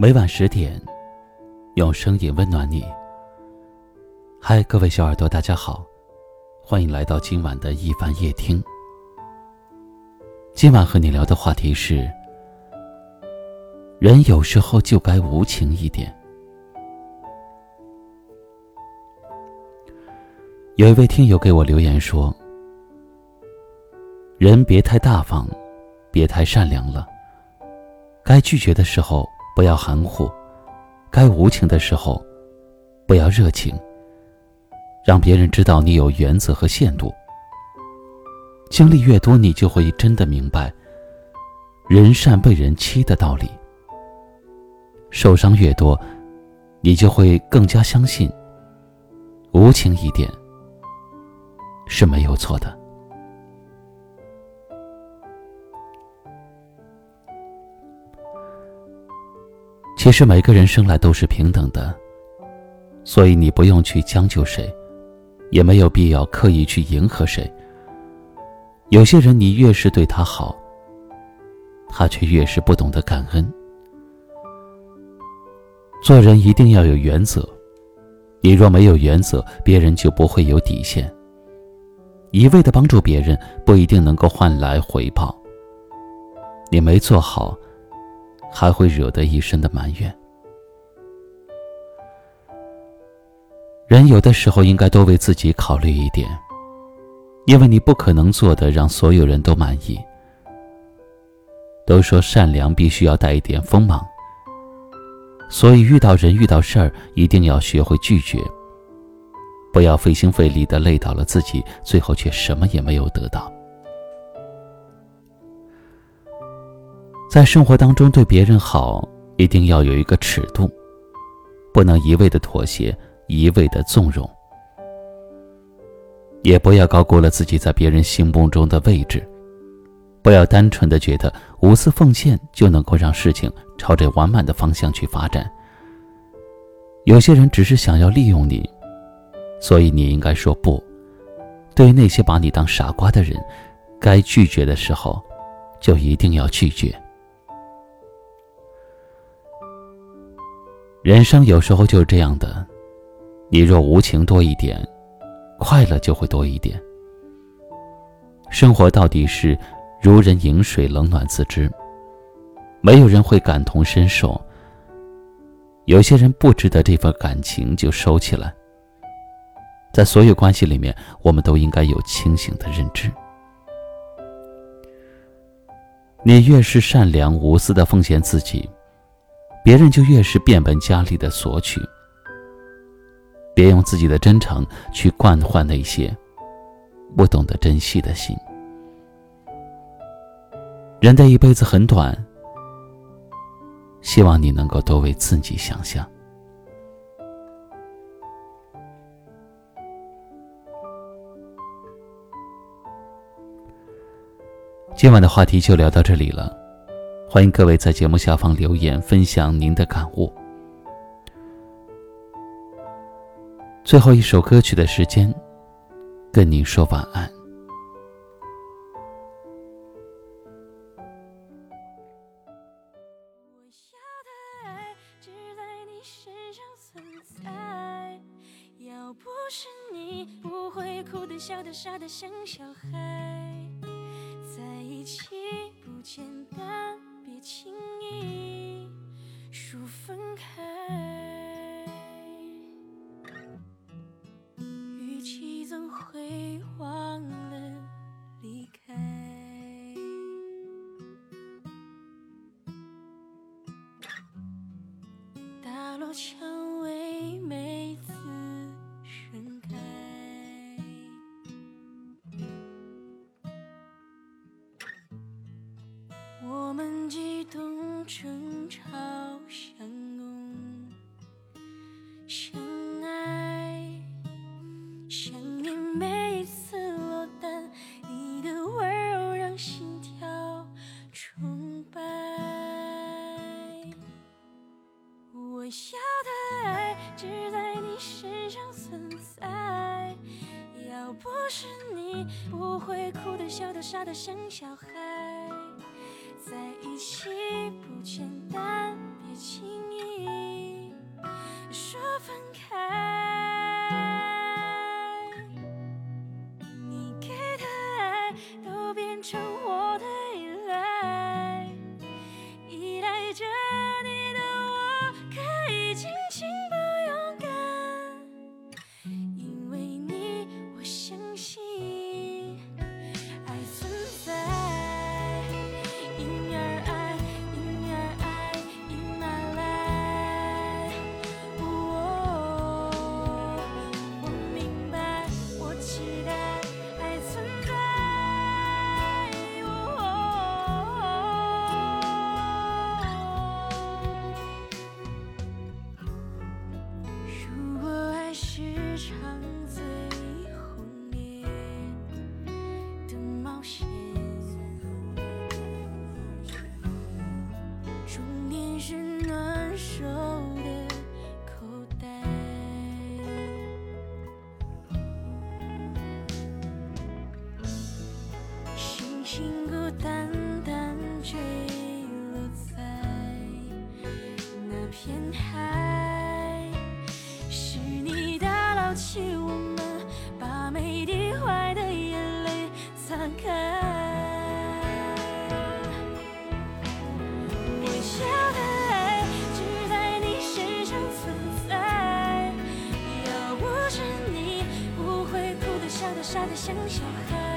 每晚十点，用声音温暖你。嗨，各位小耳朵，大家好，欢迎来到今晚的一凡夜听。今晚和你聊的话题是：人有时候就该无情一点。有一位听友给我留言说：“人别太大方，别太善良了。该拒绝的时候不要含糊，该无情的时候不要热情。让别人知道你有原则和限度。经历越多，你就会真的明白人善被人欺的道理。受伤越多，你就会更加相信无情一点。”是没有错的。其实每个人生来都是平等的，所以你不用去将就谁，也没有必要刻意去迎合谁。有些人你越是对他好，他却越是不懂得感恩。做人一定要有原则，你若没有原则，别人就不会有底线。一味的帮助别人，不一定能够换来回报。你没做好，还会惹得一身的埋怨。人有的时候应该多为自己考虑一点，因为你不可能做的让所有人都满意。都说善良必须要带一点锋芒，所以遇到人遇到事儿，一定要学会拒绝。不要费心费力的累倒了自己，最后却什么也没有得到。在生活当中，对别人好一定要有一个尺度，不能一味的妥协，一味的纵容，也不要高估了自己在别人心目中的位置。不要单纯的觉得无私奉献就能够让事情朝着完满的方向去发展。有些人只是想要利用你。所以你应该说不，对于那些把你当傻瓜的人，该拒绝的时候，就一定要拒绝。人生有时候就是这样的，你若无情多一点，快乐就会多一点。生活到底是如人饮水，冷暖自知，没有人会感同身受。有些人不值得这份感情，就收起来。在所有关系里面，我们都应该有清醒的认知。你越是善良无私的奉献自己，别人就越是变本加厉的索取。别用自己的真诚去惯坏那些不懂得珍惜的心。人的一辈子很短，希望你能够多为自己想想。今晚的话题就聊到这里了，欢迎各位在节目下方留言分享您的感悟。最后一首歌曲的时间，跟您说晚安。我晓得爱只在你身上存在，要不是你，不会哭的、笑的、傻的像小孩。们激动，争吵，相拥，相爱，想念每一次落单，你的温柔让心跳崇拜。我要的爱只在你身上存在，要不是你，不会哭的、笑的、傻的像小孩。在一起不简单，别轻难受。像小孩，